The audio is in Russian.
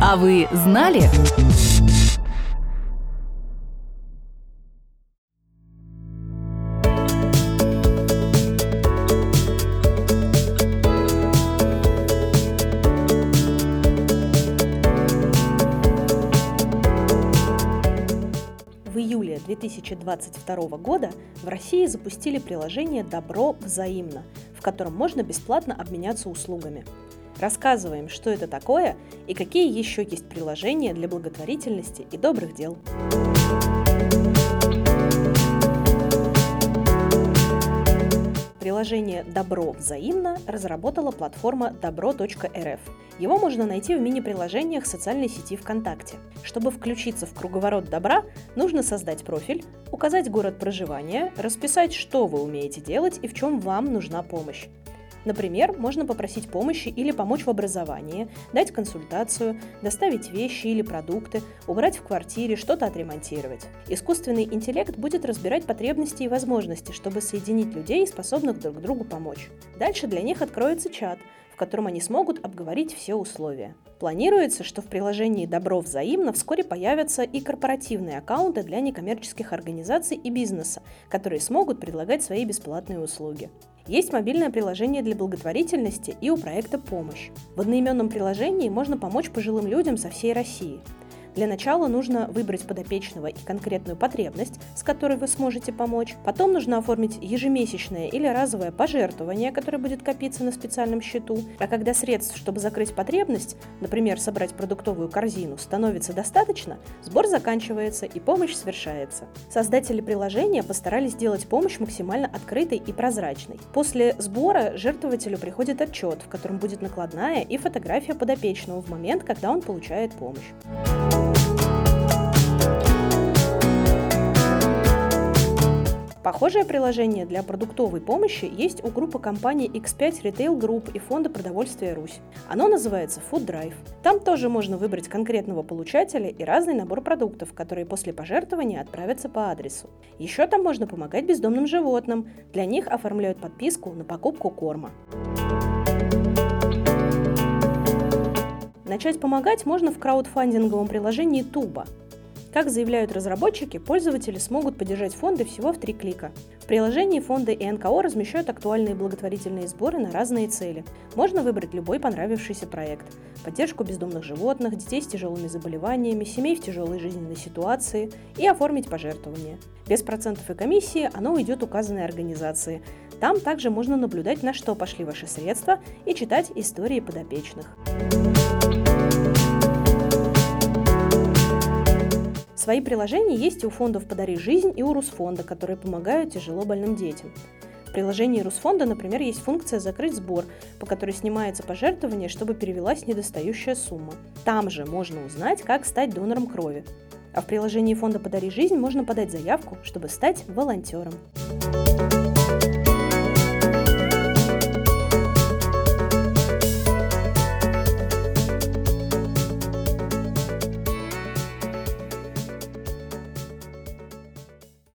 А вы знали? В июле 2022 года в России запустили приложение «Добро взаимно», в котором можно бесплатно обменяться услугами. Рассказываем, что это такое и какие еще есть приложения для благотворительности и добрых дел. Приложение «Добро взаимно» разработала платформа добро.рф. Его можно найти в мини-приложениях социальной сети ВКонтакте. Чтобы включиться в круговорот добра, нужно создать профиль, указать город проживания, расписать, что вы умеете делать и в чем вам нужна помощь. Например, можно попросить помощи или помочь в образовании, дать консультацию, доставить вещи или продукты, убрать в квартире, что-то отремонтировать. Искусственный интеллект будет разбирать потребности и возможности, чтобы соединить людей, способных друг другу помочь. Дальше для них откроется чат, в котором они смогут обговорить все условия. Планируется, что в приложении «Добро взаимно» вскоре появятся и корпоративные аккаунты для некоммерческих организаций и бизнеса, которые смогут предлагать свои бесплатные услуги. Есть мобильное приложение для благотворительности и у проекта «Помощь». В одноименном приложении можно помочь пожилым людям со всей России – для начала нужно выбрать подопечного и конкретную потребность, с которой вы сможете помочь. Потом нужно оформить ежемесячное или разовое пожертвование, которое будет копиться на специальном счету. А когда средств, чтобы закрыть потребность, например, собрать продуктовую корзину, становится достаточно, сбор заканчивается и помощь совершается. Создатели приложения постарались сделать помощь максимально открытой и прозрачной. После сбора жертвователю приходит отчет, в котором будет накладная и фотография подопечного в момент, когда он получает помощь. Похожее приложение для продуктовой помощи есть у группы компаний X5 Retail Group и Фонда продовольствия Русь. Оно называется Food Drive. Там тоже можно выбрать конкретного получателя и разный набор продуктов, которые после пожертвования отправятся по адресу. Еще там можно помогать бездомным животным. Для них оформляют подписку на покупку корма. Начать помогать можно в краудфандинговом приложении Туба. Как заявляют разработчики, пользователи смогут поддержать фонды всего в три клика. В приложении фонды и НКО размещают актуальные благотворительные сборы на разные цели. Можно выбрать любой понравившийся проект. Поддержку бездомных животных, детей с тяжелыми заболеваниями, семей в тяжелой жизненной ситуации и оформить пожертвование. Без процентов и комиссии оно уйдет указанной организации. Там также можно наблюдать, на что пошли ваши средства и читать истории подопечных. Свои приложения есть и у фондов «Подари жизнь» и у Русфонда, которые помогают тяжело больным детям. В приложении Русфонда, например, есть функция «Закрыть сбор», по которой снимается пожертвование, чтобы перевелась недостающая сумма. Там же можно узнать, как стать донором крови. А в приложении фонда «Подари жизнь» можно подать заявку, чтобы стать волонтером.